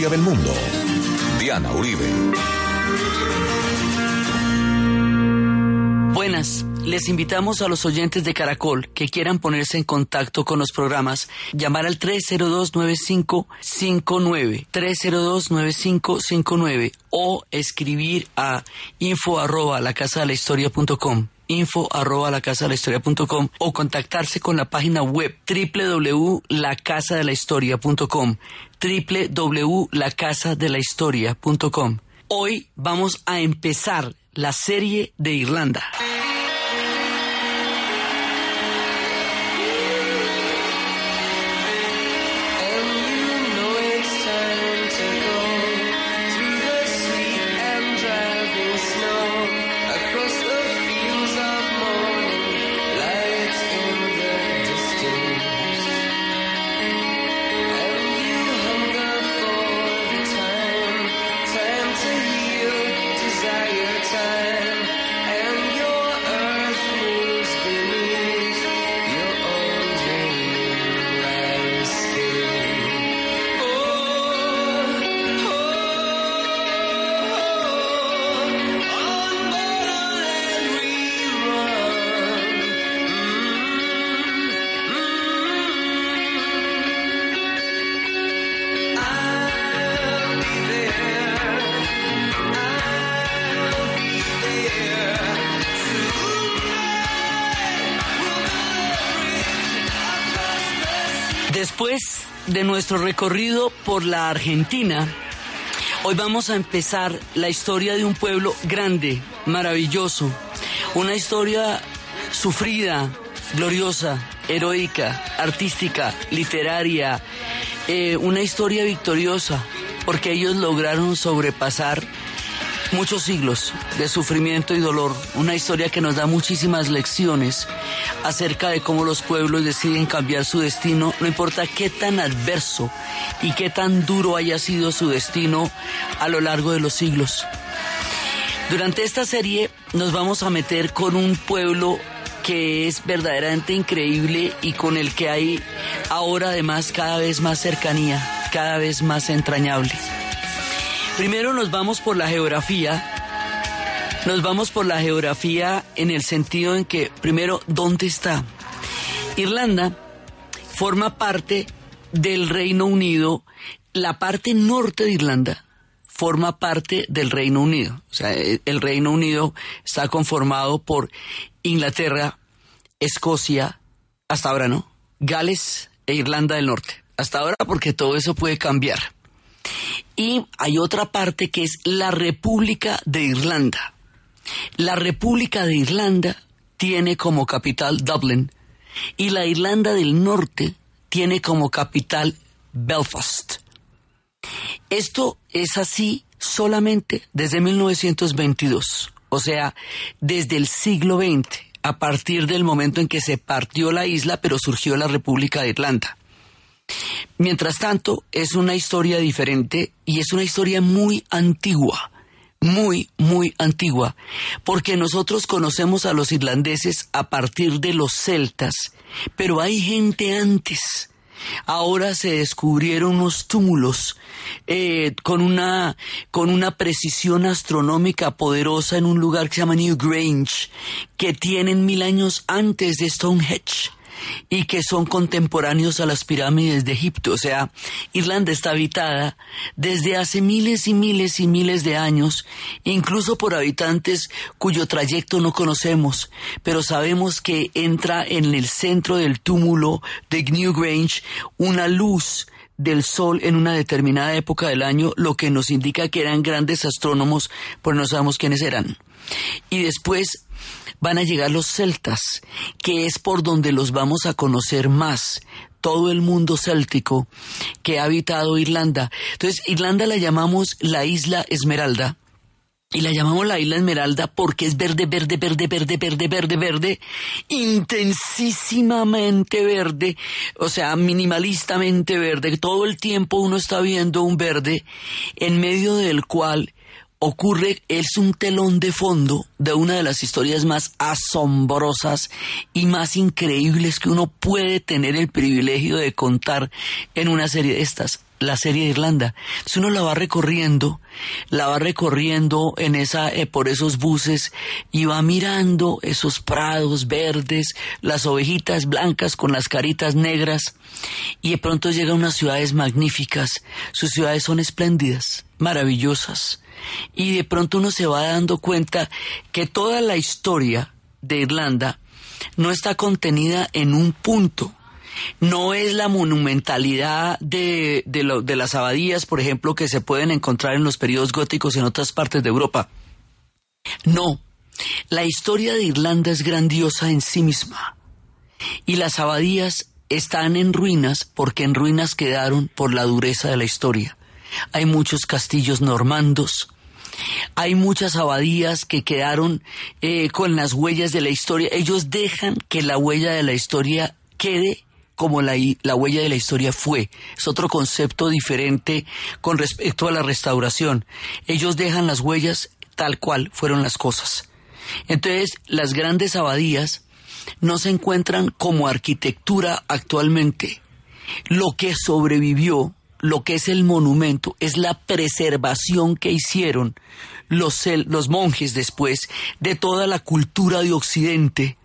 historia del mundo. Diana Uribe. Buenas. Les invitamos a los oyentes de Caracol que quieran ponerse en contacto con los programas, llamar al 302-9559, 302-9559 o escribir a info arroba la casa de la historia info arroba la casa de la historia o contactarse con la página web www.lacasadelahistoria.com www.lacasadelahistoria.com Hoy vamos a empezar la serie de Irlanda. Después de nuestro recorrido por la Argentina, hoy vamos a empezar la historia de un pueblo grande, maravilloso, una historia sufrida, gloriosa, heroica, artística, literaria, eh, una historia victoriosa, porque ellos lograron sobrepasar muchos siglos de sufrimiento y dolor, una historia que nos da muchísimas lecciones acerca de cómo los pueblos deciden cambiar su destino, no importa qué tan adverso y qué tan duro haya sido su destino a lo largo de los siglos. Durante esta serie nos vamos a meter con un pueblo que es verdaderamente increíble y con el que hay ahora además cada vez más cercanía, cada vez más entrañable. Primero nos vamos por la geografía. Nos vamos por la geografía en el sentido en que, primero, ¿dónde está? Irlanda forma parte del Reino Unido, la parte norte de Irlanda forma parte del Reino Unido. O sea, el Reino Unido está conformado por Inglaterra, Escocia, hasta ahora no, Gales e Irlanda del Norte. Hasta ahora porque todo eso puede cambiar. Y hay otra parte que es la República de Irlanda. La República de Irlanda tiene como capital Dublin y la Irlanda del Norte tiene como capital Belfast. Esto es así solamente desde 1922, o sea, desde el siglo XX, a partir del momento en que se partió la isla pero surgió la República de Irlanda. Mientras tanto, es una historia diferente y es una historia muy antigua, muy, muy antigua, porque nosotros conocemos a los irlandeses a partir de los celtas, pero hay gente antes. Ahora se descubrieron unos túmulos eh, con, una, con una precisión astronómica poderosa en un lugar que se llama New Grange, que tienen mil años antes de Stonehenge y que son contemporáneos a las pirámides de Egipto. O sea, Irlanda está habitada desde hace miles y miles y miles de años, incluso por habitantes cuyo trayecto no conocemos, pero sabemos que entra en el centro del túmulo de Newgrange una luz del sol en una determinada época del año, lo que nos indica que eran grandes astrónomos, pero no sabemos quiénes eran. Y después van a llegar los celtas, que es por donde los vamos a conocer más todo el mundo céltico que ha habitado Irlanda. Entonces, Irlanda la llamamos la isla Esmeralda. Y la llamamos la isla Esmeralda porque es verde, verde, verde, verde, verde, verde, verde, intensísimamente verde, o sea, minimalistamente verde. Todo el tiempo uno está viendo un verde en medio del cual ocurre, es un telón de fondo de una de las historias más asombrosas y más increíbles que uno puede tener el privilegio de contar en una serie de estas. la serie de Irlanda. Si uno la va recorriendo, la va recorriendo en esa, eh, por esos buses y va mirando esos prados verdes, las ovejitas blancas con las caritas negras y de pronto llega a unas ciudades magníficas. Sus ciudades son espléndidas, maravillosas. Y de pronto uno se va dando cuenta que toda la historia de Irlanda no está contenida en un punto no es la monumentalidad de, de, las abadías, por ejemplo, que se pueden encontrar en los periodos góticos en otras partes de Europa. No, la historia de Irlanda es grandiosa en sí misma. Y las abadías están en ruinas porque en ruinas quedaron por la dureza de la historia. Hay muchos castillos normandos, hay muchas abadías que quedaron eh, con las huellas de la historia. Ellos dejan que la huella de la historia quede como la, la huella de la historia fue. Es otro concepto diferente con respecto a la restauración. Ellos dejan las huellas tal cual fueron las cosas. Entonces, las grandes abadías no se encuentran como arquitectura actualmente. Lo que sobrevivió, lo que es el monumento, es la preservación que hicieron los, los monjes después de toda la cultura de Occidente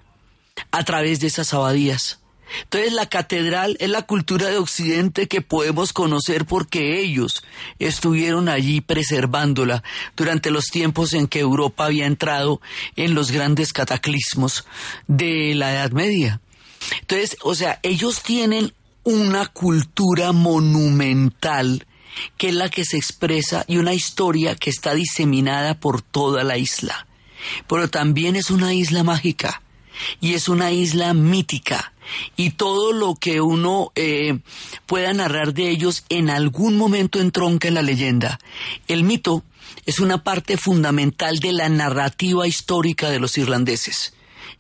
a través de esas abadías. Entonces la catedral es la cultura de Occidente que podemos conocer porque ellos estuvieron allí preservándola durante los tiempos en que Europa había entrado en los grandes cataclismos de la Edad Media. Entonces, o sea, ellos tienen una cultura monumental que es la que se expresa y una historia que está diseminada por toda la isla. Pero también es una isla mágica y es una isla mítica y todo lo que uno eh, pueda narrar de ellos en algún momento entronca en la leyenda. El mito es una parte fundamental de la narrativa histórica de los irlandeses.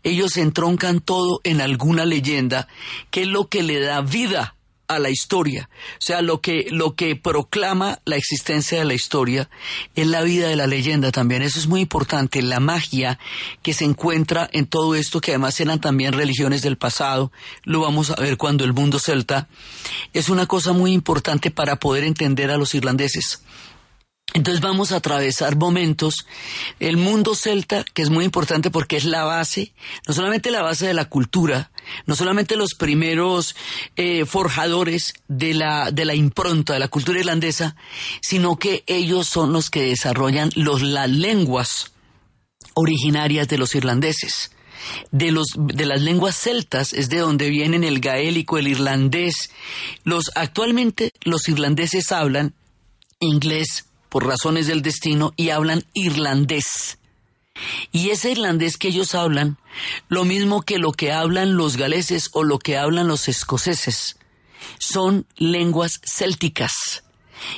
Ellos entroncan todo en alguna leyenda, que es lo que le da vida a la historia. O sea, lo que, lo que proclama la existencia de la historia es la vida de la leyenda también. Eso es muy importante, la magia que se encuentra en todo esto, que además eran también religiones del pasado, lo vamos a ver cuando el mundo celta, es una cosa muy importante para poder entender a los irlandeses. Entonces vamos a atravesar momentos. El mundo celta, que es muy importante porque es la base, no solamente la base de la cultura, no solamente los primeros eh, forjadores de la, de la impronta de la cultura irlandesa, sino que ellos son los que desarrollan los, las lenguas originarias de los irlandeses. De, los, de las lenguas celtas es de donde vienen el gaélico, el irlandés. Los, actualmente los irlandeses hablan inglés, por razones del destino y hablan irlandés. Y ese irlandés que ellos hablan, lo mismo que lo que hablan los galeses o lo que hablan los escoceses, son lenguas célticas.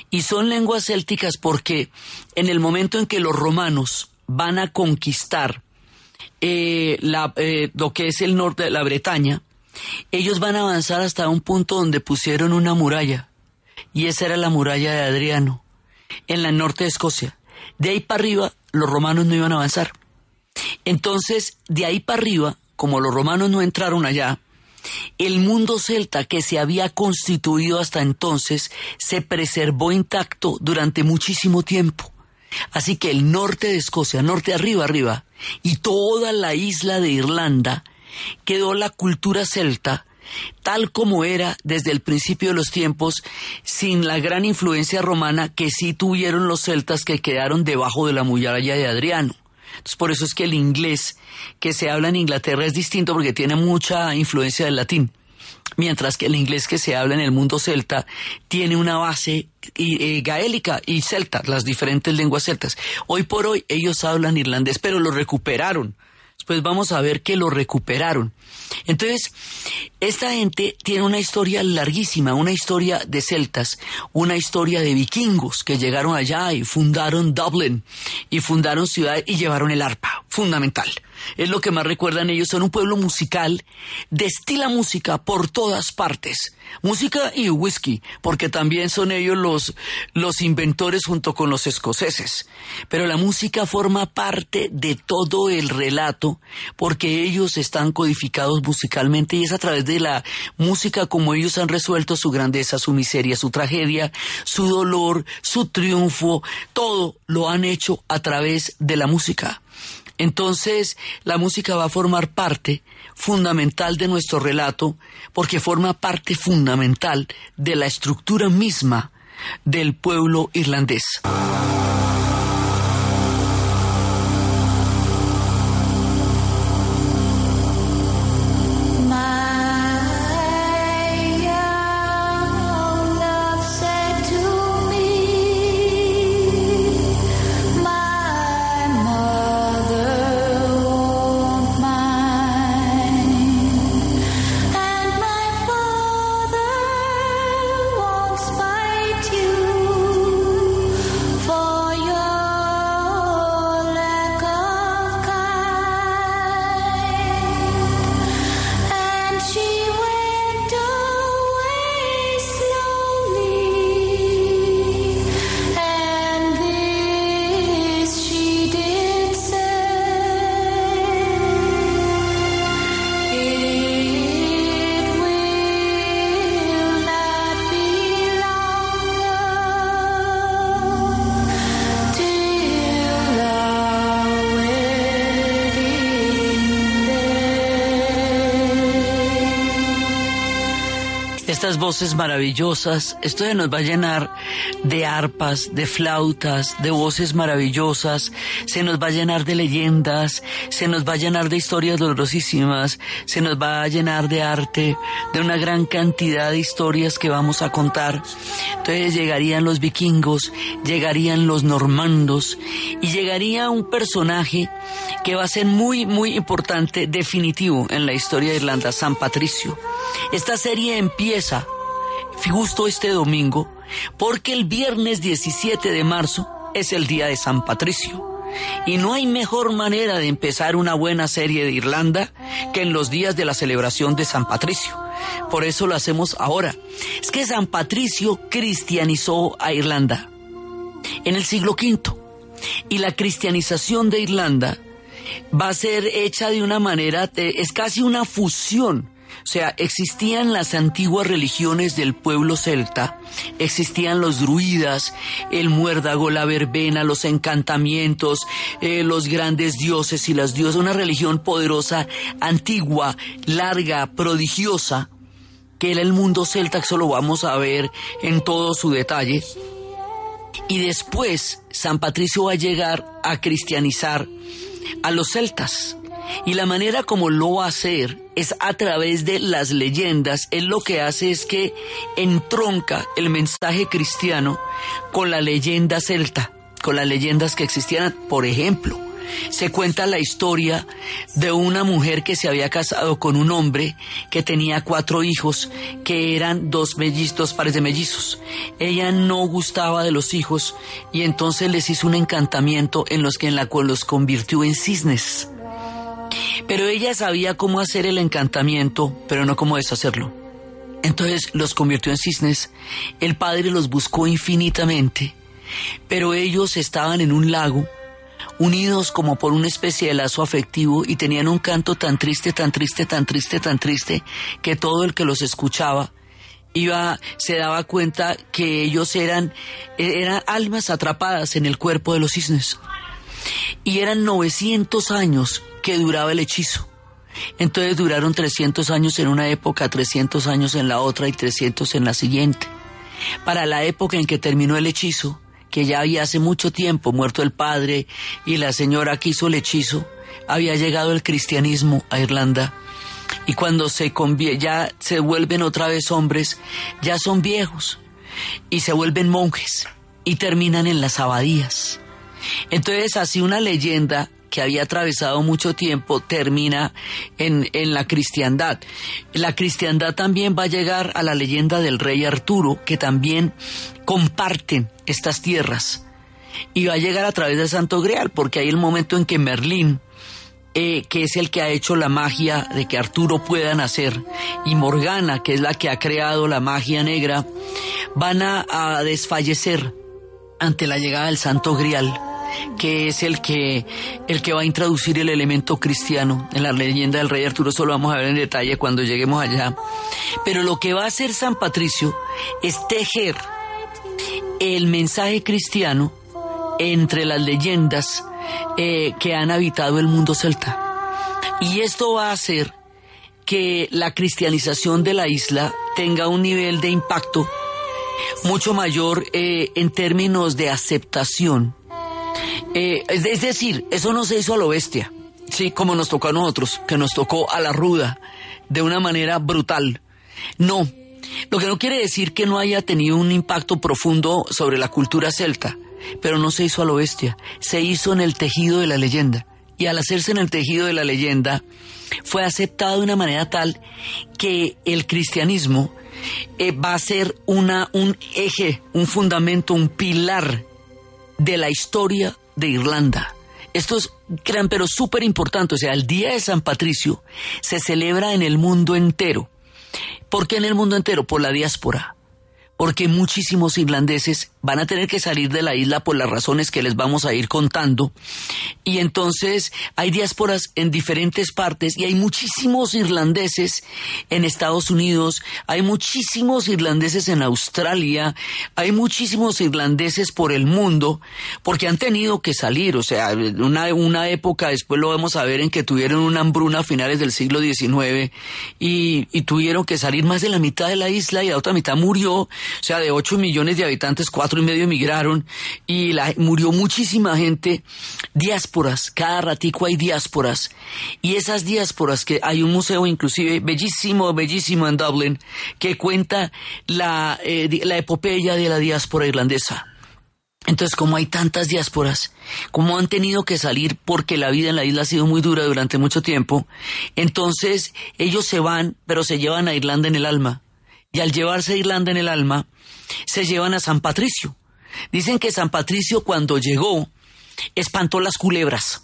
Y son lenguas célticas porque en el momento en que los romanos van a conquistar eh, eh, lo que es el norte de la Bretaña, ellos van a avanzar hasta un punto donde pusieron una muralla. Y esa era la muralla de Adriano en la norte de Escocia. De ahí para arriba, los romanos no iban a avanzar. Entonces, de ahí para arriba, como los romanos no entraron allá, el mundo celta que se había constituido hasta entonces se preservó intacto durante muchísimo tiempo. Así que el norte de Escocia, norte arriba, arriba, y toda la isla de Irlanda, quedó la cultura celta tal como era desde el principio de los tiempos, sin la gran influencia romana que sí tuvieron los celtas que quedaron debajo de la muralla de Adriano. Entonces, por eso es que el inglés que se habla en Inglaterra es distinto porque tiene mucha influencia del latín, mientras que el inglés que se habla en el mundo celta tiene una base eh, gaélica y celta, las diferentes lenguas celtas. Hoy por hoy ellos hablan irlandés, pero lo recuperaron pues vamos a ver que lo recuperaron. Entonces, esta gente tiene una historia larguísima, una historia de celtas, una historia de vikingos que llegaron allá y fundaron Dublin y fundaron ciudades y llevaron el arpa, fundamental. Es lo que más recuerdan ellos. Son un pueblo musical, destila música por todas partes. Música y whisky, porque también son ellos los, los inventores junto con los escoceses. Pero la música forma parte de todo el relato, porque ellos están codificados musicalmente y es a través de la música como ellos han resuelto su grandeza, su miseria, su tragedia, su dolor, su triunfo, todo lo han hecho a través de la música. Entonces, la música va a formar parte fundamental de nuestro relato porque forma parte fundamental de la estructura misma del pueblo irlandés. Voces maravillosas, esto ya nos va a llenar de arpas, de flautas, de voces maravillosas, se nos va a llenar de leyendas, se nos va a llenar de historias dolorosísimas, se nos va a llenar de arte, de una gran cantidad de historias que vamos a contar. Entonces llegarían los vikingos, llegarían los normandos y llegaría un personaje que va a ser muy, muy importante, definitivo en la historia de Irlanda, San Patricio. Esta serie empieza justo este domingo porque el viernes 17 de marzo es el día de San Patricio. Y no hay mejor manera de empezar una buena serie de Irlanda que en los días de la celebración de San Patricio. Por eso lo hacemos ahora. Es que San Patricio cristianizó a Irlanda en el siglo V. Y la cristianización de Irlanda va a ser hecha de una manera, es casi una fusión o sea, existían las antiguas religiones del pueblo celta, existían los druidas, el muérdago, la verbena, los encantamientos, eh, los grandes dioses y las diosas, una religión poderosa, antigua, larga, prodigiosa, que era el mundo celta, que lo vamos a ver en todo su detalle. Y después San Patricio va a llegar a cristianizar a los celtas. Y la manera como lo va a hacer es a través de las leyendas. Él lo que hace es que entronca el mensaje cristiano con la leyenda celta, con las leyendas que existían. Por ejemplo, se cuenta la historia de una mujer que se había casado con un hombre que tenía cuatro hijos que eran dos mellizos, pares de mellizos. Ella no gustaba de los hijos y entonces les hizo un encantamiento en los que en la cual los convirtió en cisnes. Pero ella sabía cómo hacer el encantamiento, pero no cómo deshacerlo. Entonces los convirtió en cisnes. El padre los buscó infinitamente, pero ellos estaban en un lago, unidos como por una especie de lazo afectivo y tenían un canto tan triste, tan triste, tan triste, tan triste, que todo el que los escuchaba iba, se daba cuenta que ellos eran, eran almas atrapadas en el cuerpo de los cisnes. Y eran 900 años que duraba el hechizo. Entonces duraron 300 años en una época, 300 años en la otra y 300 en la siguiente. Para la época en que terminó el hechizo, que ya había hace mucho tiempo muerto el padre y la señora que hizo el hechizo, había llegado el cristianismo a Irlanda. Y cuando se ya se vuelven otra vez hombres, ya son viejos y se vuelven monjes y terminan en las abadías. Entonces así una leyenda que había atravesado mucho tiempo termina en, en, la cristiandad. La cristiandad también va a llegar a la leyenda del rey Arturo, que también comparten estas tierras. Y va a llegar a través de Santo Grial, porque hay el momento en que Merlín eh, que es el que ha hecho la magia de que Arturo pueda nacer, y Morgana, que es la que ha creado la magia negra, van a desfallecer ante la llegada del Santo Grial que es el que, el que va a introducir el elemento cristiano en la leyenda del rey Arturo. Eso lo vamos a ver en detalle cuando lleguemos allá. Pero lo que va a hacer San Patricio es tejer el mensaje cristiano entre las leyendas eh, que han habitado el mundo celta. Y esto va a hacer que la cristianización de la isla tenga un nivel de impacto mucho mayor eh, en términos de aceptación eh, es decir, eso no se hizo a lo bestia, sí, como nos tocó a nosotros, que nos tocó a la ruda, de una manera brutal. No, lo que no quiere decir que no haya tenido un impacto profundo sobre la cultura celta, pero no se hizo a lo bestia, se hizo en el tejido de la leyenda. Y al hacerse en el tejido de la leyenda, fue aceptado de una manera tal que el cristianismo eh, va a ser una, un eje, un fundamento, un pilar de la historia de Irlanda. Esto es gran pero súper importante. O sea, el Día de San Patricio se celebra en el mundo entero. ¿Por qué en el mundo entero? Por la diáspora porque muchísimos irlandeses van a tener que salir de la isla por las razones que les vamos a ir contando. Y entonces hay diásporas en diferentes partes y hay muchísimos irlandeses en Estados Unidos, hay muchísimos irlandeses en Australia, hay muchísimos irlandeses por el mundo, porque han tenido que salir. O sea, una, una época, después lo vamos a ver, en que tuvieron una hambruna a finales del siglo XIX y, tuvieron que salir más de la mitad de la isla y la otra mitad murió o sea, de 8 millones de habitantes, cuatro y medio emigraron y murió muchísima gente. Diásporas, cada ratico hay diásporas. Y esas diásporas, que hay un museo inclusive bellísimo, bellísimo en Dublin, que cuenta la, eh, la epopeya de la diáspora irlandesa. Entonces, como hay tantas diásporas, como han tenido que salir porque la vida en la isla ha sido muy dura durante mucho tiempo, entonces ellos se van, pero se llevan a Irlanda en el alma y al llevarse a Irlanda en el alma, se llevan a San Patricio. Dicen que San Patricio cuando llegó espantó las culebras.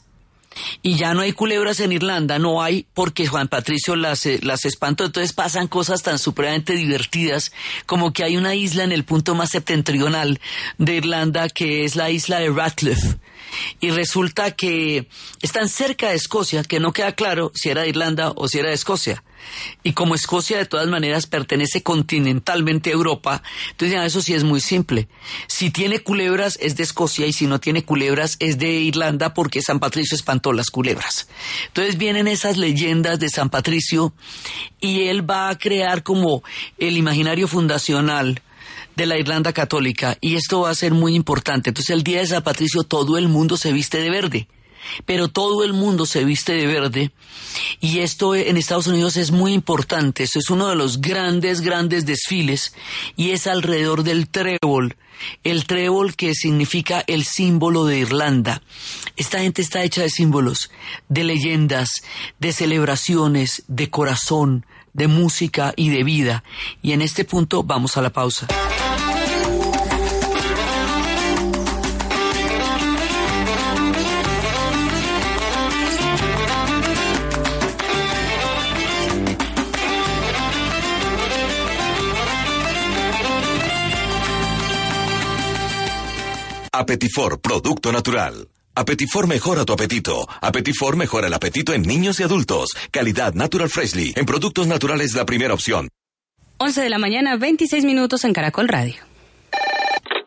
Y ya no hay culebras en Irlanda, no hay porque Juan Patricio las, eh, las espantó. Entonces pasan cosas tan supremamente divertidas como que hay una isla en el punto más septentrional de Irlanda que es la isla de Ratcliffe y resulta que están cerca de Escocia, que no queda claro si era de Irlanda o si era de Escocia. Y como Escocia de todas maneras pertenece continentalmente a Europa, entonces eso sí es muy simple. Si tiene culebras es de Escocia y si no tiene culebras es de Irlanda porque San Patricio espantó las culebras. Entonces vienen esas leyendas de San Patricio y él va a crear como el imaginario fundacional de la Irlanda católica y esto va a ser muy importante. Entonces el día de San Patricio todo el mundo se viste de verde, pero todo el mundo se viste de verde y esto en Estados Unidos es muy importante. Esto es uno de los grandes, grandes desfiles y es alrededor del trébol. El trébol que significa el símbolo de Irlanda. Esta gente está hecha de símbolos, de leyendas, de celebraciones, de corazón, de música y de vida. Y en este punto vamos a la pausa. Apetifor, producto natural. Apetifor mejora tu apetito. Apetifor mejora el apetito en niños y adultos. Calidad Natural Freshly. En productos naturales la primera opción. 11 de la mañana, 26 minutos en Caracol Radio.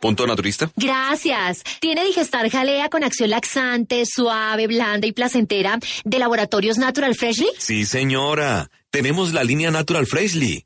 Punto naturista. Gracias. ¿Tiene Digestar Jalea con acción laxante, suave, blanda y placentera de Laboratorios Natural Freshly? Sí, señora. Tenemos la línea Natural Freshly.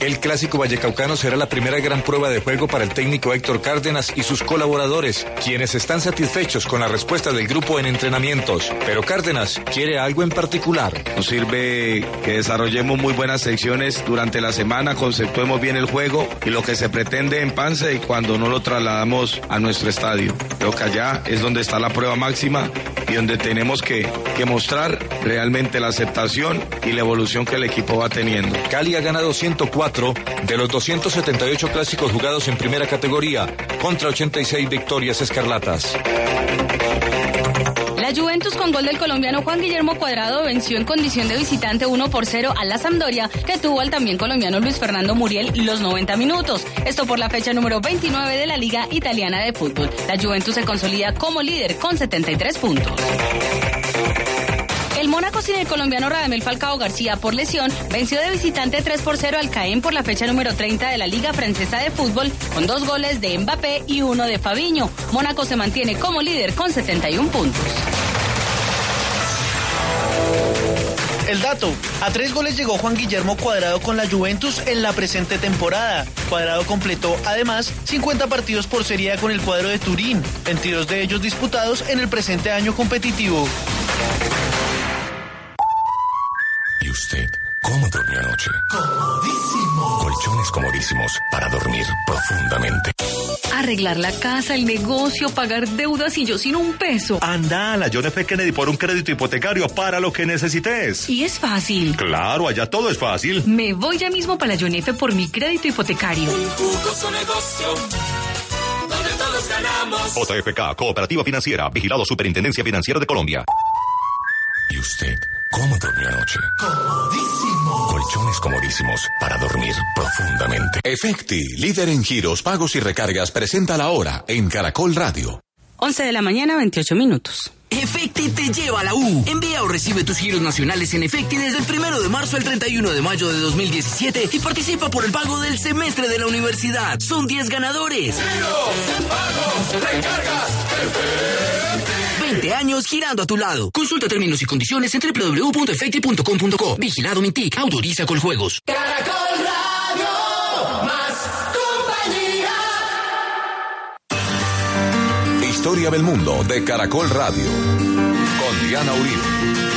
El clásico vallecaucano será la primera gran prueba de juego para el técnico Héctor Cárdenas y sus colaboradores, quienes están satisfechos con la respuesta del grupo en entrenamientos. Pero Cárdenas quiere algo en particular. Nos sirve que desarrollemos muy buenas secciones durante la semana, conceptuemos bien el juego y lo que se pretende en Pance y cuando no lo trasladamos a nuestro estadio. Creo que allá es donde está la prueba máxima y donde tenemos que, que mostrar realmente la aceptación y la evolución que el equipo va teniendo. Cali ha ganado 104 de los 278 clásicos jugados en primera categoría, contra 86 victorias escarlatas. La Juventus con gol del colombiano Juan Guillermo Cuadrado venció en condición de visitante 1 por 0 a la Sampdoria, que tuvo al también colombiano Luis Fernando Muriel los 90 minutos. Esto por la fecha número 29 de la Liga Italiana de Fútbol. La Juventus se consolida como líder con 73 puntos. El Mónaco sin el colombiano Radamel Falcao García por lesión venció de visitante 3 por 0 al Caen por la fecha número 30 de la Liga Francesa de Fútbol con dos goles de Mbappé y uno de Fabiño. Mónaco se mantiene como líder con 71 puntos. El dato, a tres goles llegó Juan Guillermo Cuadrado con la Juventus en la presente temporada. Cuadrado completó además 50 partidos por serie con el cuadro de Turín, 22 de ellos disputados en el presente año competitivo. ¿Y usted cómo durmió anoche? Comodísimo. Colchones comodísimos para dormir profundamente. Arreglar la casa, el negocio, pagar deudas y yo sin un peso. Anda a la John F. Kennedy por un crédito hipotecario para lo que necesites. Y es fácil. Claro, allá todo es fácil. Me voy ya mismo para la John F. por mi crédito hipotecario. Un jugoso negocio donde todos ganamos. JFK, Cooperativa Financiera, Vigilado Superintendencia Financiera de Colombia. ¿Y usted cómo durmió anoche? Comodísimo. Colchones comodísimos para dormir profundamente. Efecti, líder en giros, pagos y recargas, presenta la hora en Caracol Radio. 11 de la mañana, 28 minutos. Efecti te lleva a la U. Envía o recibe tus giros nacionales en Efecti desde el primero de marzo al 31 de mayo de 2017 y participa por el pago del semestre de la universidad. Son 10 ganadores. Giros, pagos, recargas, Efecti. 20 años girando a tu lado. Consulta términos y condiciones en www.efecti.com.co. Vigilado Mintic. Autoriza con juegos. Caracol Radio. Más compañía. Historia del mundo de Caracol Radio. Con Diana Uribe.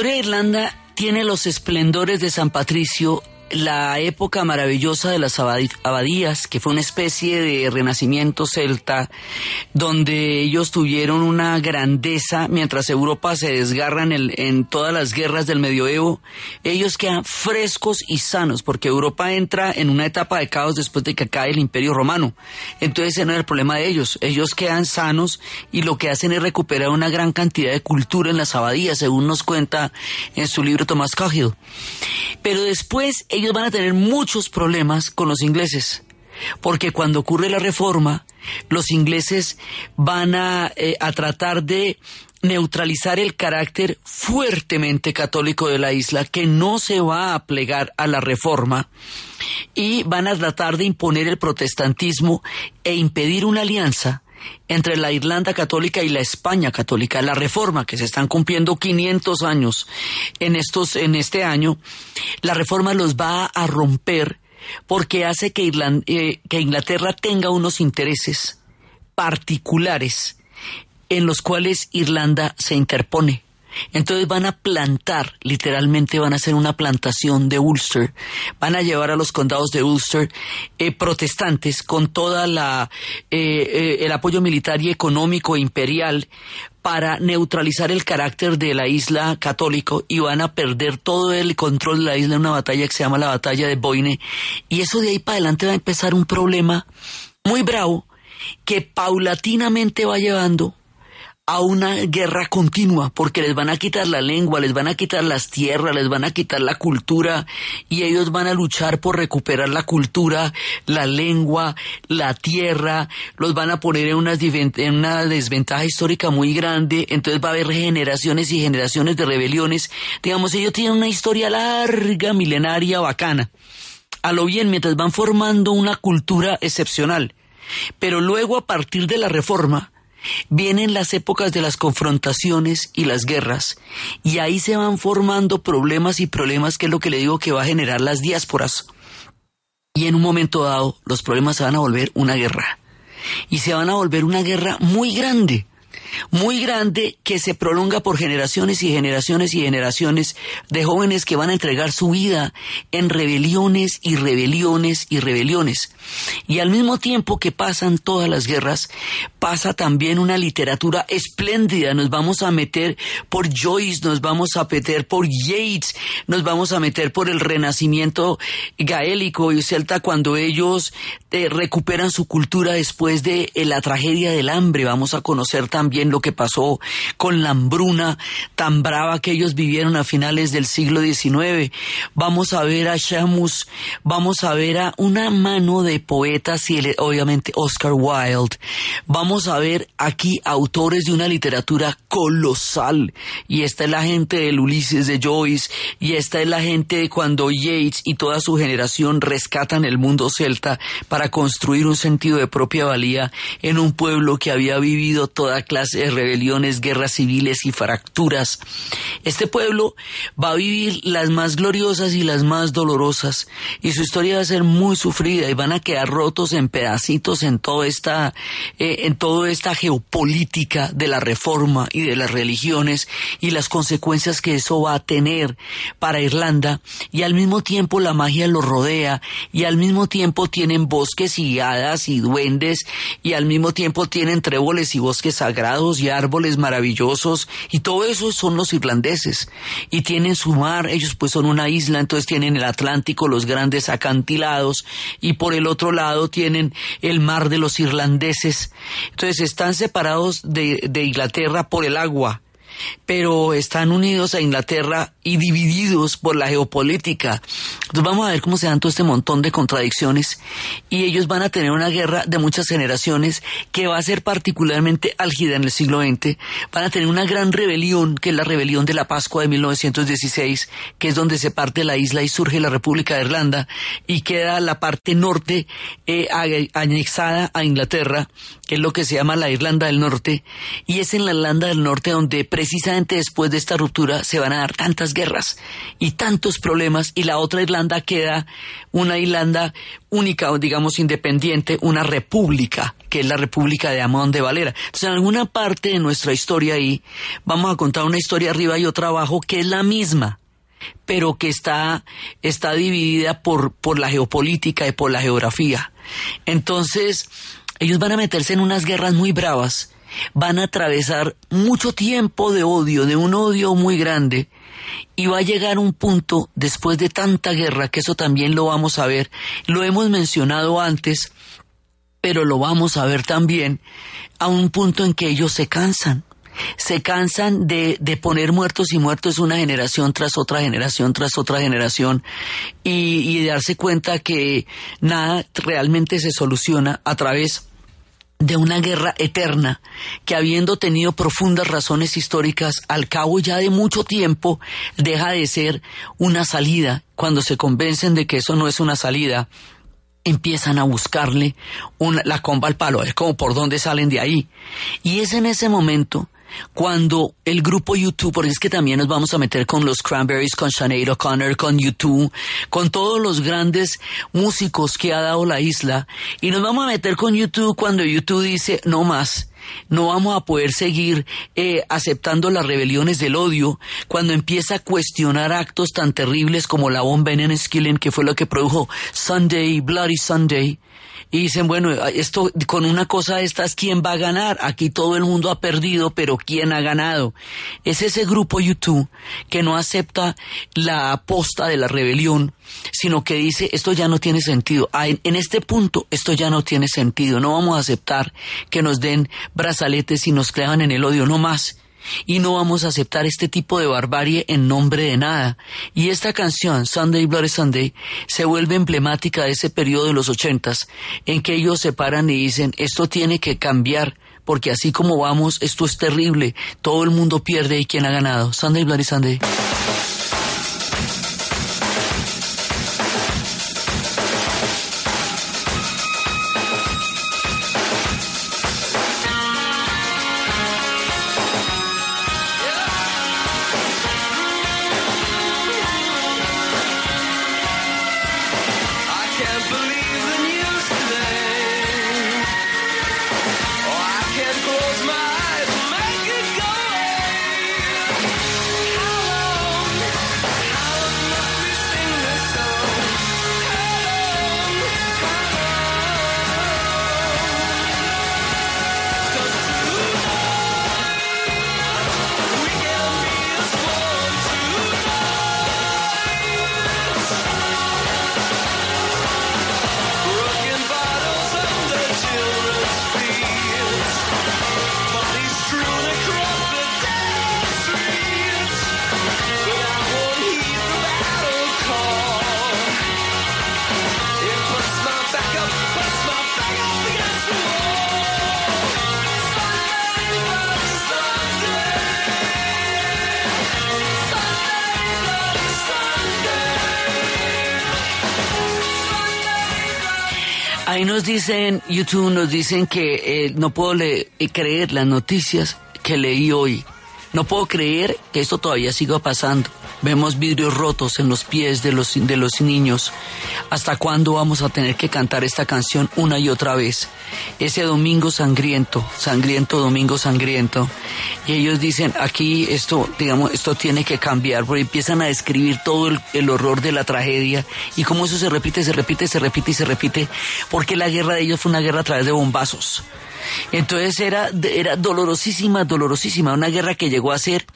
Historia de Irlanda tiene los esplendores de San Patricio la época maravillosa de las abadías, que fue una especie de renacimiento celta, donde ellos tuvieron una grandeza mientras Europa se desgarra en, en todas las guerras del medioevo, ellos quedan frescos y sanos, porque Europa entra en una etapa de caos después de que cae el imperio romano. Entonces ese no es el problema de ellos, ellos quedan sanos y lo que hacen es recuperar una gran cantidad de cultura en las abadías, según nos cuenta en su libro Tomás Cahill. Pero después ellos van a tener muchos problemas con los ingleses, porque cuando ocurre la reforma, los ingleses van a, eh, a tratar de neutralizar el carácter fuertemente católico de la isla, que no se va a plegar a la reforma, y van a tratar de imponer el protestantismo e impedir una alianza entre la Irlanda católica y la España católica, la reforma que se están cumpliendo 500 años en estos en este año, la reforma los va a romper porque hace que, eh, que Inglaterra tenga unos intereses particulares en los cuales Irlanda se interpone. Entonces van a plantar, literalmente van a hacer una plantación de Ulster, van a llevar a los condados de Ulster eh, protestantes con toda la eh, el apoyo militar y económico imperial para neutralizar el carácter de la isla católico y van a perder todo el control de la isla en una batalla que se llama la batalla de Boyne. Y eso de ahí para adelante va a empezar un problema muy bravo que paulatinamente va llevando a una guerra continua, porque les van a quitar la lengua, les van a quitar las tierras, les van a quitar la cultura, y ellos van a luchar por recuperar la cultura, la lengua, la tierra, los van a poner en una, en una desventaja histórica muy grande, entonces va a haber generaciones y generaciones de rebeliones. Digamos, ellos tienen una historia larga, milenaria, bacana. A lo bien, mientras van formando una cultura excepcional. Pero luego, a partir de la reforma, Vienen las épocas de las confrontaciones y las guerras, y ahí se van formando problemas y problemas que es lo que le digo que va a generar las diásporas. Y en un momento dado, los problemas se van a volver una guerra. Y se van a volver una guerra muy grande muy grande que se prolonga por generaciones y generaciones y generaciones de jóvenes que van a entregar su vida en rebeliones y rebeliones y rebeliones. Y al mismo tiempo que pasan todas las guerras, pasa también una literatura espléndida. Nos vamos a meter por Joyce, nos vamos a meter por Yates, nos vamos a meter por el renacimiento gaélico y celta cuando ellos eh, recuperan su cultura después de eh, la tragedia del hambre. Vamos a conocer también lo que pasó con la hambruna tan brava que ellos vivieron a finales del siglo XIX. Vamos a ver a Shamus, vamos a ver a una mano de poetas y obviamente Oscar Wilde. Vamos a ver aquí autores de una literatura colosal. Y esta es la gente del Ulises de Joyce, y esta es la gente de cuando Yates y toda su generación rescatan el mundo celta para construir un sentido de propia valía en un pueblo que había vivido toda clase de rebeliones, guerras civiles y fracturas. Este pueblo va a vivir las más gloriosas y las más dolorosas y su historia va a ser muy sufrida y van a quedar rotos en pedacitos en toda esta eh, en toda esta geopolítica de la reforma y de las religiones y las consecuencias que eso va a tener para Irlanda y al mismo tiempo la magia los rodea y al mismo tiempo tienen bosques y hadas y duendes y al mismo tiempo tienen tréboles y bosques sagrados y árboles maravillosos y todo eso son los irlandeses y tienen su mar, ellos pues son una isla, entonces tienen el Atlántico, los grandes acantilados y por el otro lado tienen el mar de los irlandeses. Entonces están separados de, de Inglaterra por el agua pero están unidos a Inglaterra y divididos por la geopolítica. Entonces vamos a ver cómo se dan todo este montón de contradicciones y ellos van a tener una guerra de muchas generaciones que va a ser particularmente álgida en el siglo XX. Van a tener una gran rebelión, que es la rebelión de la Pascua de 1916, que es donde se parte la isla y surge la República de Irlanda y queda la parte norte eh, anexada a Inglaterra, que es lo que se llama la Irlanda del Norte, y es en la Irlanda del Norte donde precisamente después de esta ruptura se van a dar tantas guerras y tantos problemas y la otra Irlanda queda una Irlanda única, digamos, independiente, una república, que es la República de Amón de Valera. Entonces, en alguna parte de nuestra historia ahí, vamos a contar una historia arriba y otra abajo que es la misma, pero que está, está dividida por, por la geopolítica y por la geografía. Entonces, ellos van a meterse en unas guerras muy bravas. Van a atravesar mucho tiempo de odio, de un odio muy grande, y va a llegar un punto después de tanta guerra, que eso también lo vamos a ver, lo hemos mencionado antes, pero lo vamos a ver también, a un punto en que ellos se cansan. Se cansan de, de poner muertos y muertos una generación tras otra generación tras otra generación y, y darse cuenta que nada realmente se soluciona a través de una guerra eterna que habiendo tenido profundas razones históricas, al cabo ya de mucho tiempo deja de ser una salida. Cuando se convencen de que eso no es una salida, empiezan a buscarle una, la comba al palo, es como por dónde salen de ahí. Y es en ese momento cuando el grupo YouTube, porque es que también nos vamos a meter con los Cranberries, con Sinead O'Connor, con YouTube, con todos los grandes músicos que ha dado la isla, y nos vamos a meter con YouTube cuando YouTube dice no más. No vamos a poder seguir eh, aceptando las rebeliones del odio cuando empieza a cuestionar actos tan terribles como la bomba en Enniskillen, que fue lo que produjo Sunday, Bloody Sunday, y dicen, bueno, esto con una cosa de estas, ¿quién va a ganar? Aquí todo el mundo ha perdido, pero ¿quién ha ganado? Es ese grupo YouTube que no acepta la aposta de la rebelión, sino que dice, esto ya no tiene sentido. Ah, en, este punto, esto ya no tiene sentido. No vamos a aceptar que nos den brazaletes y nos clavan en el odio, no más y no vamos a aceptar este tipo de barbarie en nombre de nada. Y esta canción, Sunday Bloody Sunday, se vuelve emblemática de ese periodo de los ochentas, en que ellos se paran y dicen, esto tiene que cambiar, porque así como vamos, esto es terrible, todo el mundo pierde y quién ha ganado. Sunday Bloody Sunday. Nos dicen, YouTube nos dicen que eh, no puedo creer las noticias que leí hoy. No puedo creer que esto todavía siga pasando. Vemos vidrios rotos en los pies de los, de los niños. ¿Hasta cuándo vamos a tener que cantar esta canción una y otra vez? Ese domingo sangriento, sangriento, domingo sangriento. Y ellos dicen, aquí esto, digamos, esto tiene que cambiar, porque empiezan a describir todo el, el horror de la tragedia y cómo eso se repite, se repite, se repite y se repite, porque la guerra de ellos fue una guerra a través de bombazos. Entonces era, era dolorosísima, dolorosísima, una guerra que llegó a ser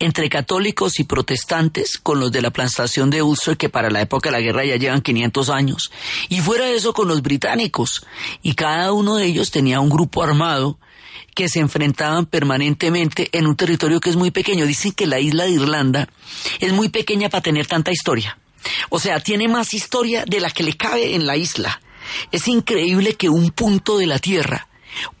entre católicos y protestantes con los de la plantación de Ulster que para la época de la guerra ya llevan 500 años y fuera de eso con los británicos y cada uno de ellos tenía un grupo armado que se enfrentaban permanentemente en un territorio que es muy pequeño. Dicen que la isla de Irlanda es muy pequeña para tener tanta historia. O sea, tiene más historia de la que le cabe en la isla. Es increíble que un punto de la Tierra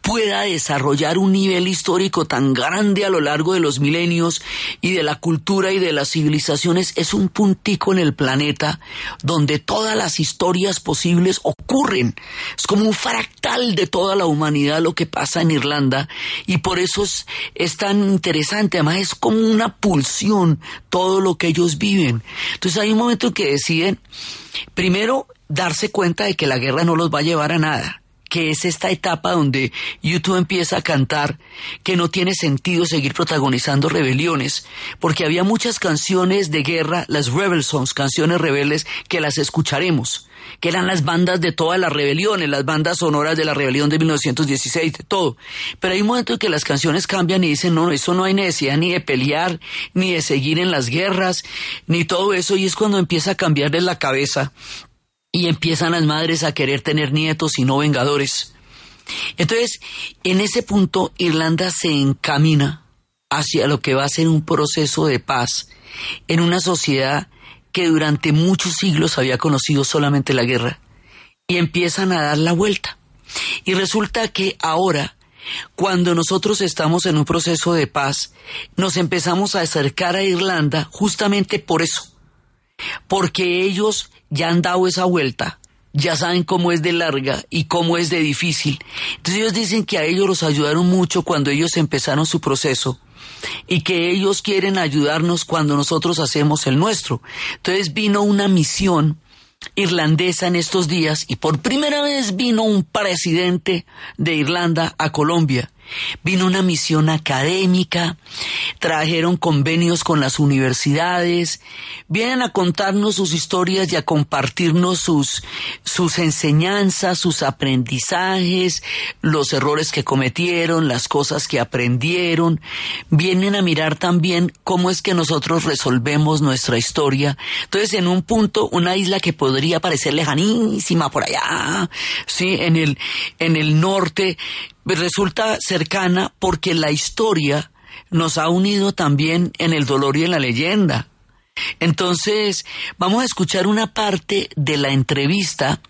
pueda desarrollar un nivel histórico tan grande a lo largo de los milenios y de la cultura y de las civilizaciones es un puntico en el planeta donde todas las historias posibles ocurren. Es como un fractal de toda la humanidad lo que pasa en Irlanda y por eso es, es tan interesante. Además es como una pulsión todo lo que ellos viven. Entonces hay un momento en que deciden primero darse cuenta de que la guerra no los va a llevar a nada que es esta etapa donde YouTube empieza a cantar que no tiene sentido seguir protagonizando rebeliones, porque había muchas canciones de guerra, las rebel songs, canciones rebeldes, que las escucharemos, que eran las bandas de todas las rebeliones, las bandas sonoras de la rebelión de 1916, de todo. Pero hay un momento en que las canciones cambian y dicen, no, eso no hay necesidad ni de pelear, ni de seguir en las guerras, ni todo eso, y es cuando empieza a cambiarles la cabeza y empiezan las madres a querer tener nietos y no vengadores. Entonces, en ese punto, Irlanda se encamina hacia lo que va a ser un proceso de paz en una sociedad que durante muchos siglos había conocido solamente la guerra y empiezan a dar la vuelta. Y resulta que ahora, cuando nosotros estamos en un proceso de paz, nos empezamos a acercar a Irlanda justamente por eso, porque ellos ya han dado esa vuelta, ya saben cómo es de larga y cómo es de difícil. Entonces ellos dicen que a ellos los ayudaron mucho cuando ellos empezaron su proceso y que ellos quieren ayudarnos cuando nosotros hacemos el nuestro. Entonces vino una misión irlandesa en estos días y por primera vez vino un presidente de Irlanda a Colombia Vino una misión académica, trajeron convenios con las universidades, vienen a contarnos sus historias y a compartirnos sus, sus enseñanzas, sus aprendizajes, los errores que cometieron, las cosas que aprendieron. Vienen a mirar también cómo es que nosotros resolvemos nuestra historia. Entonces, en un punto, una isla que podría parecer lejanísima por allá, sí, en el, en el norte, resulta cercana porque la historia nos ha unido también en el dolor y en la leyenda. Entonces, vamos a escuchar una parte de la entrevista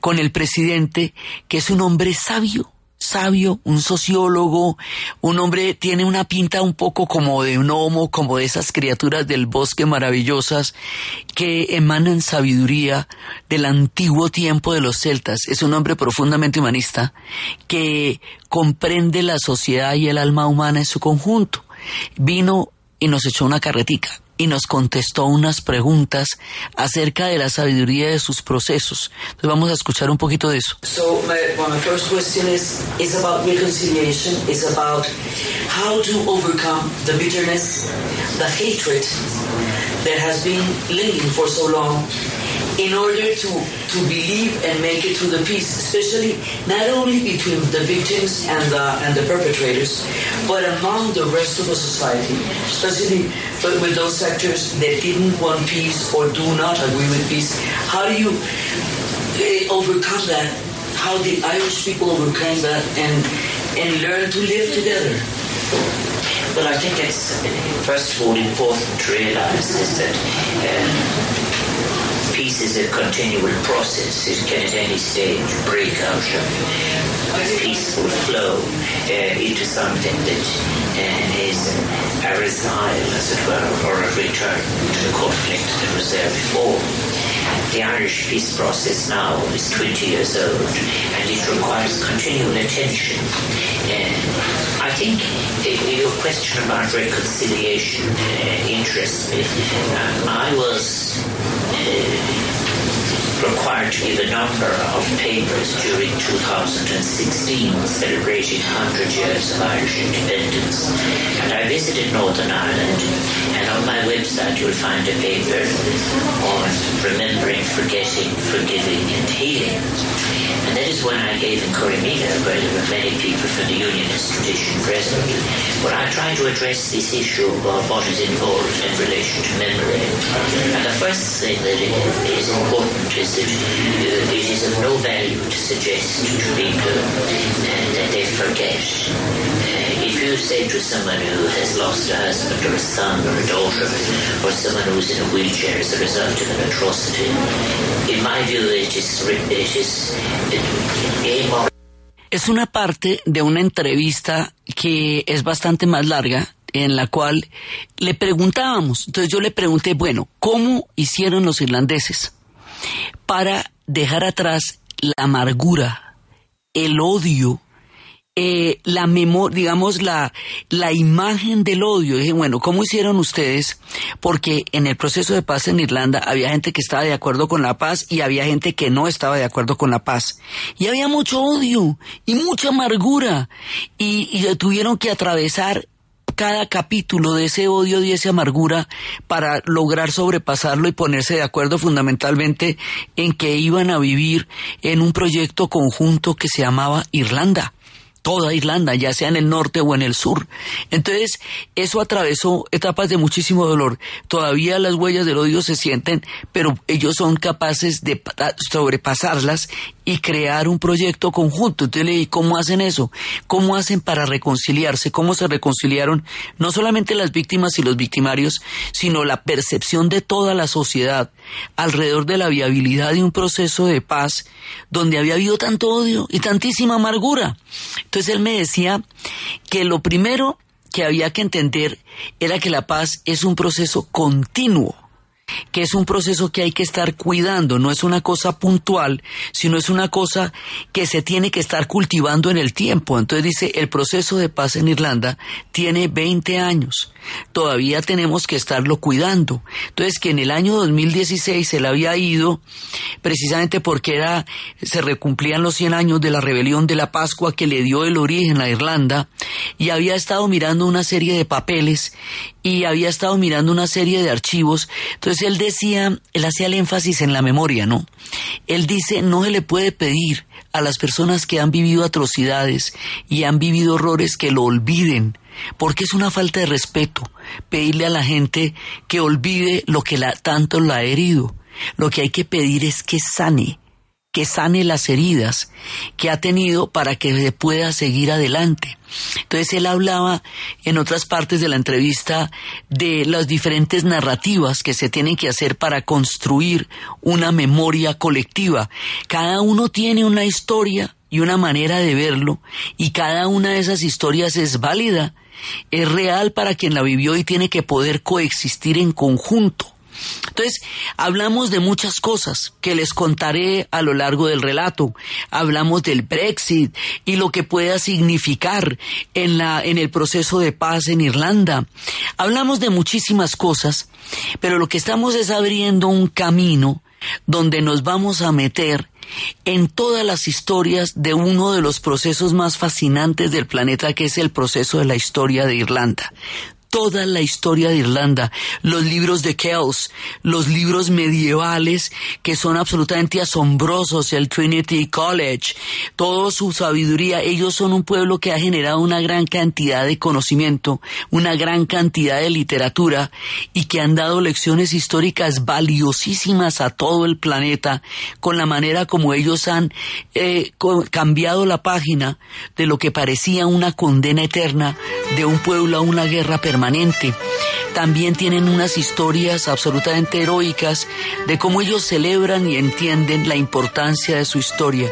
con el presidente, que es un hombre sabio, sabio, un sociólogo, un hombre tiene una pinta un poco como de un homo, como de esas criaturas del bosque maravillosas que emanan sabiduría del antiguo tiempo de los celtas. Es un hombre profundamente humanista que comprende la sociedad y el alma humana en su conjunto. Vino y nos echó una carretica y nos contestó unas preguntas acerca de la sabiduría de sus procesos. Entonces vamos a escuchar un poquito de eso. So my, well, my first question is is about reconciliation, is about how to overcome the bitterness, the hatred that has been lingering for so long in order to, to believe and make it to the peace, especially not only between the victims and the, and the perpetrators, but among the rest of the society, especially with those sectors that didn't want peace or do not agree with peace. How do you eh, overcome that? How did Irish people overcome that and, and learn to live together? Well, I think it's first of all important to realise is that um, peace is a continual process. It can at any stage break out of peaceful flow uh, into something that uh, is a resile, as it were, or a return to the conflict that was there before. The Irish peace process now is 20 years old and it requires continual attention. Uh, I think your question about reconciliation uh, interests me. Um, I was uh, required to give a number of papers during 2016 celebrating 100 years of Irish independence. And I visited Northern Ireland, and on my website you'll find a paper on remembering, forgetting, forgiving, and healing. And that is when I gave in Coromina, where there were many people from the Unionist tradition present, where I tried to address this issue of what is involved in relation to memory. And the first thing that is important is it is of no value to suggest to people that they forget. If you say to someone who has lost a husband or a son or a daughter, or someone who's in a wheelchair as a result of an atrocity, in my view it is, it is immoral. Es una parte de una entrevista que es bastante más larga, en la cual le preguntábamos, entonces yo le pregunté, bueno, ¿cómo hicieron los irlandeses? Para dejar atrás la amargura, el odio, eh, la memoria, digamos, la, la imagen del odio. Dije, bueno, ¿cómo hicieron ustedes? Porque en el proceso de paz en Irlanda había gente que estaba de acuerdo con la paz y había gente que no estaba de acuerdo con la paz. Y había mucho odio y mucha amargura. Y, y tuvieron que atravesar cada capítulo de ese odio y esa amargura para lograr sobrepasarlo y ponerse de acuerdo fundamentalmente en que iban a vivir en un proyecto conjunto que se llamaba Irlanda toda Irlanda, ya sea en el norte o en el sur. Entonces, eso atravesó etapas de muchísimo dolor. Todavía las huellas del odio se sienten, pero ellos son capaces de sobrepasarlas y crear un proyecto conjunto. Entonces le dije, ¿cómo hacen eso? ¿Cómo hacen para reconciliarse? ¿Cómo se reconciliaron no solamente las víctimas y los victimarios, sino la percepción de toda la sociedad alrededor de la viabilidad de un proceso de paz donde había habido tanto odio y tantísima amargura? Entonces él me decía que lo primero que había que entender era que la paz es un proceso continuo que es un proceso que hay que estar cuidando, no es una cosa puntual, sino es una cosa que se tiene que estar cultivando en el tiempo. Entonces dice, el proceso de paz en Irlanda tiene 20 años, todavía tenemos que estarlo cuidando. Entonces que en el año 2016 él había ido precisamente porque era, se recumplían los 100 años de la rebelión de la Pascua que le dio el origen a Irlanda y había estado mirando una serie de papeles y había estado mirando una serie de archivos. Entonces él decía, él hacía el énfasis en la memoria, ¿no? Él dice, no se le puede pedir a las personas que han vivido atrocidades y han vivido horrores que lo olviden, porque es una falta de respeto pedirle a la gente que olvide lo que tanto la ha herido. Lo que hay que pedir es que sane, que sane las heridas que ha tenido para que se pueda seguir adelante. Entonces él hablaba en otras partes de la entrevista de las diferentes narrativas que se tienen que hacer para construir una memoria colectiva. Cada uno tiene una historia y una manera de verlo y cada una de esas historias es válida, es real para quien la vivió y tiene que poder coexistir en conjunto. Entonces, hablamos de muchas cosas que les contaré a lo largo del relato. Hablamos del Brexit y lo que pueda significar en la en el proceso de paz en Irlanda. Hablamos de muchísimas cosas, pero lo que estamos es abriendo un camino donde nos vamos a meter en todas las historias de uno de los procesos más fascinantes del planeta, que es el proceso de la historia de Irlanda toda la historia de Irlanda, los libros de Kells, los libros medievales que son absolutamente asombrosos, el Trinity College, toda su sabiduría. Ellos son un pueblo que ha generado una gran cantidad de conocimiento, una gran cantidad de literatura y que han dado lecciones históricas valiosísimas a todo el planeta con la manera como ellos han eh, cambiado la página de lo que parecía una condena eterna de un pueblo a una guerra permanente también tienen unas historias absolutamente heroicas de cómo ellos celebran y entienden la importancia de su historia.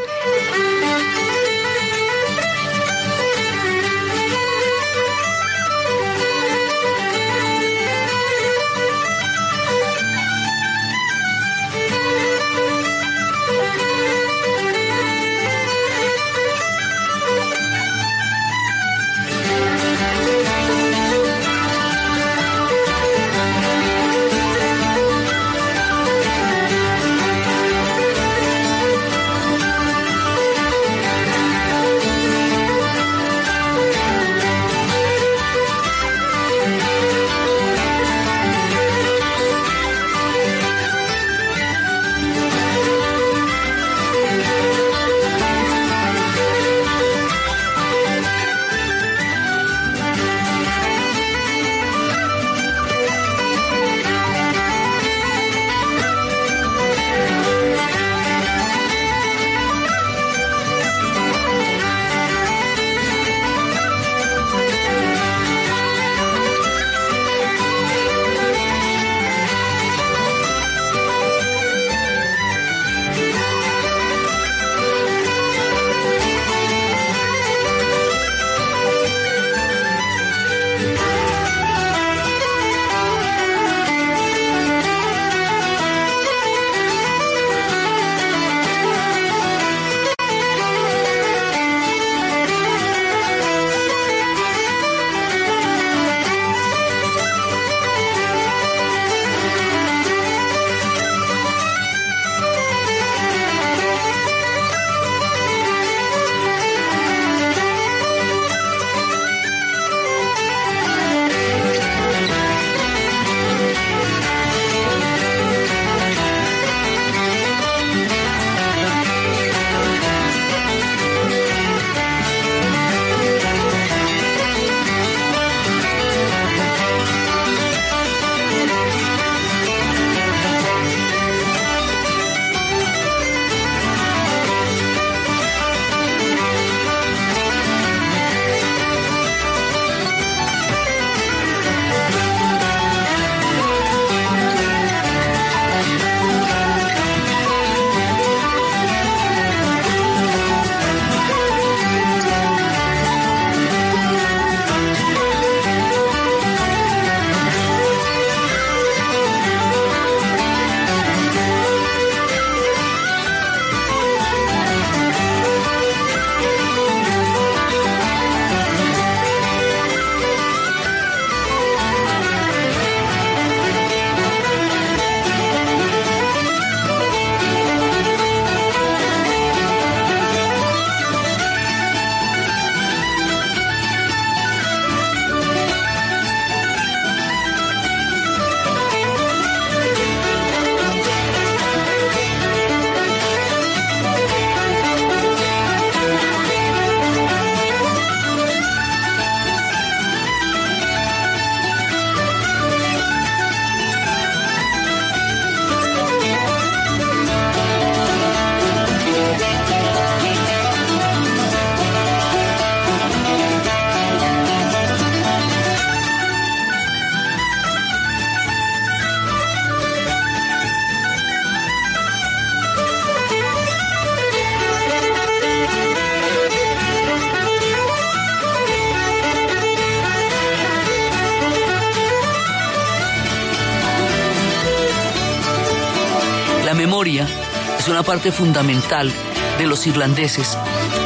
Parte fundamental de los irlandeses.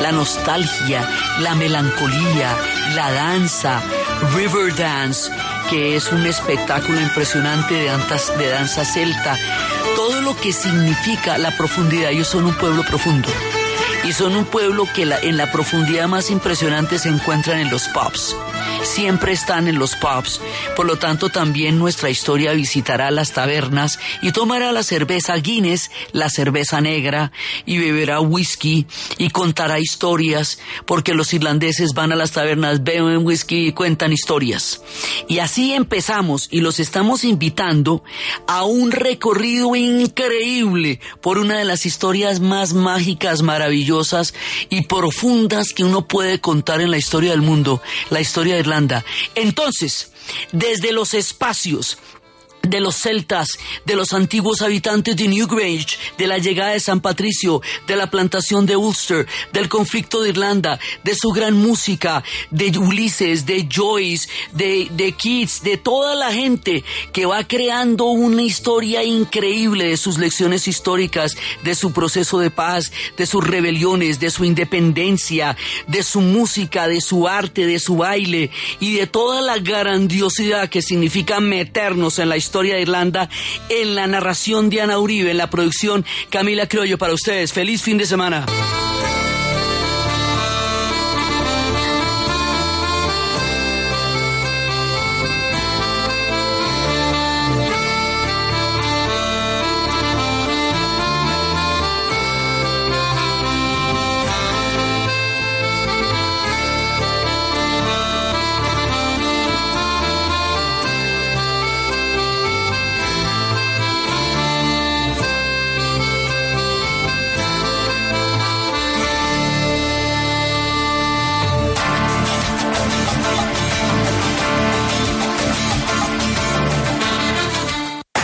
La nostalgia, la melancolía, la danza, River Dance, que es un espectáculo impresionante de danza, de danza celta, todo lo que significa la profundidad. Ellos son un pueblo profundo y son un pueblo que en la profundidad más impresionante se encuentran en los pubs siempre están en los pubs. Por lo tanto, también nuestra historia visitará las tabernas y tomará la cerveza Guinness, la cerveza negra, y beberá whisky y contará historias, porque los irlandeses van a las tabernas, beben whisky y cuentan historias. Y así empezamos y los estamos invitando a un recorrido increíble por una de las historias más mágicas, maravillosas y profundas que uno puede contar en la historia del mundo, la historia de Irlanda. Entonces, desde los espacios de los celtas, de los antiguos habitantes de Newgrange, de la llegada de San Patricio, de la plantación de Ulster, del conflicto de Irlanda, de su gran música, de Ulises, de Joyce, de, de Keats, de toda la gente que va creando una historia increíble de sus lecciones históricas, de su proceso de paz, de sus rebeliones, de su independencia, de su música, de su arte, de su baile y de toda la grandiosidad que significa meternos en la historia historia de Irlanda en la narración de Ana Uribe, en la producción Camila Criollo para ustedes. Feliz fin de semana.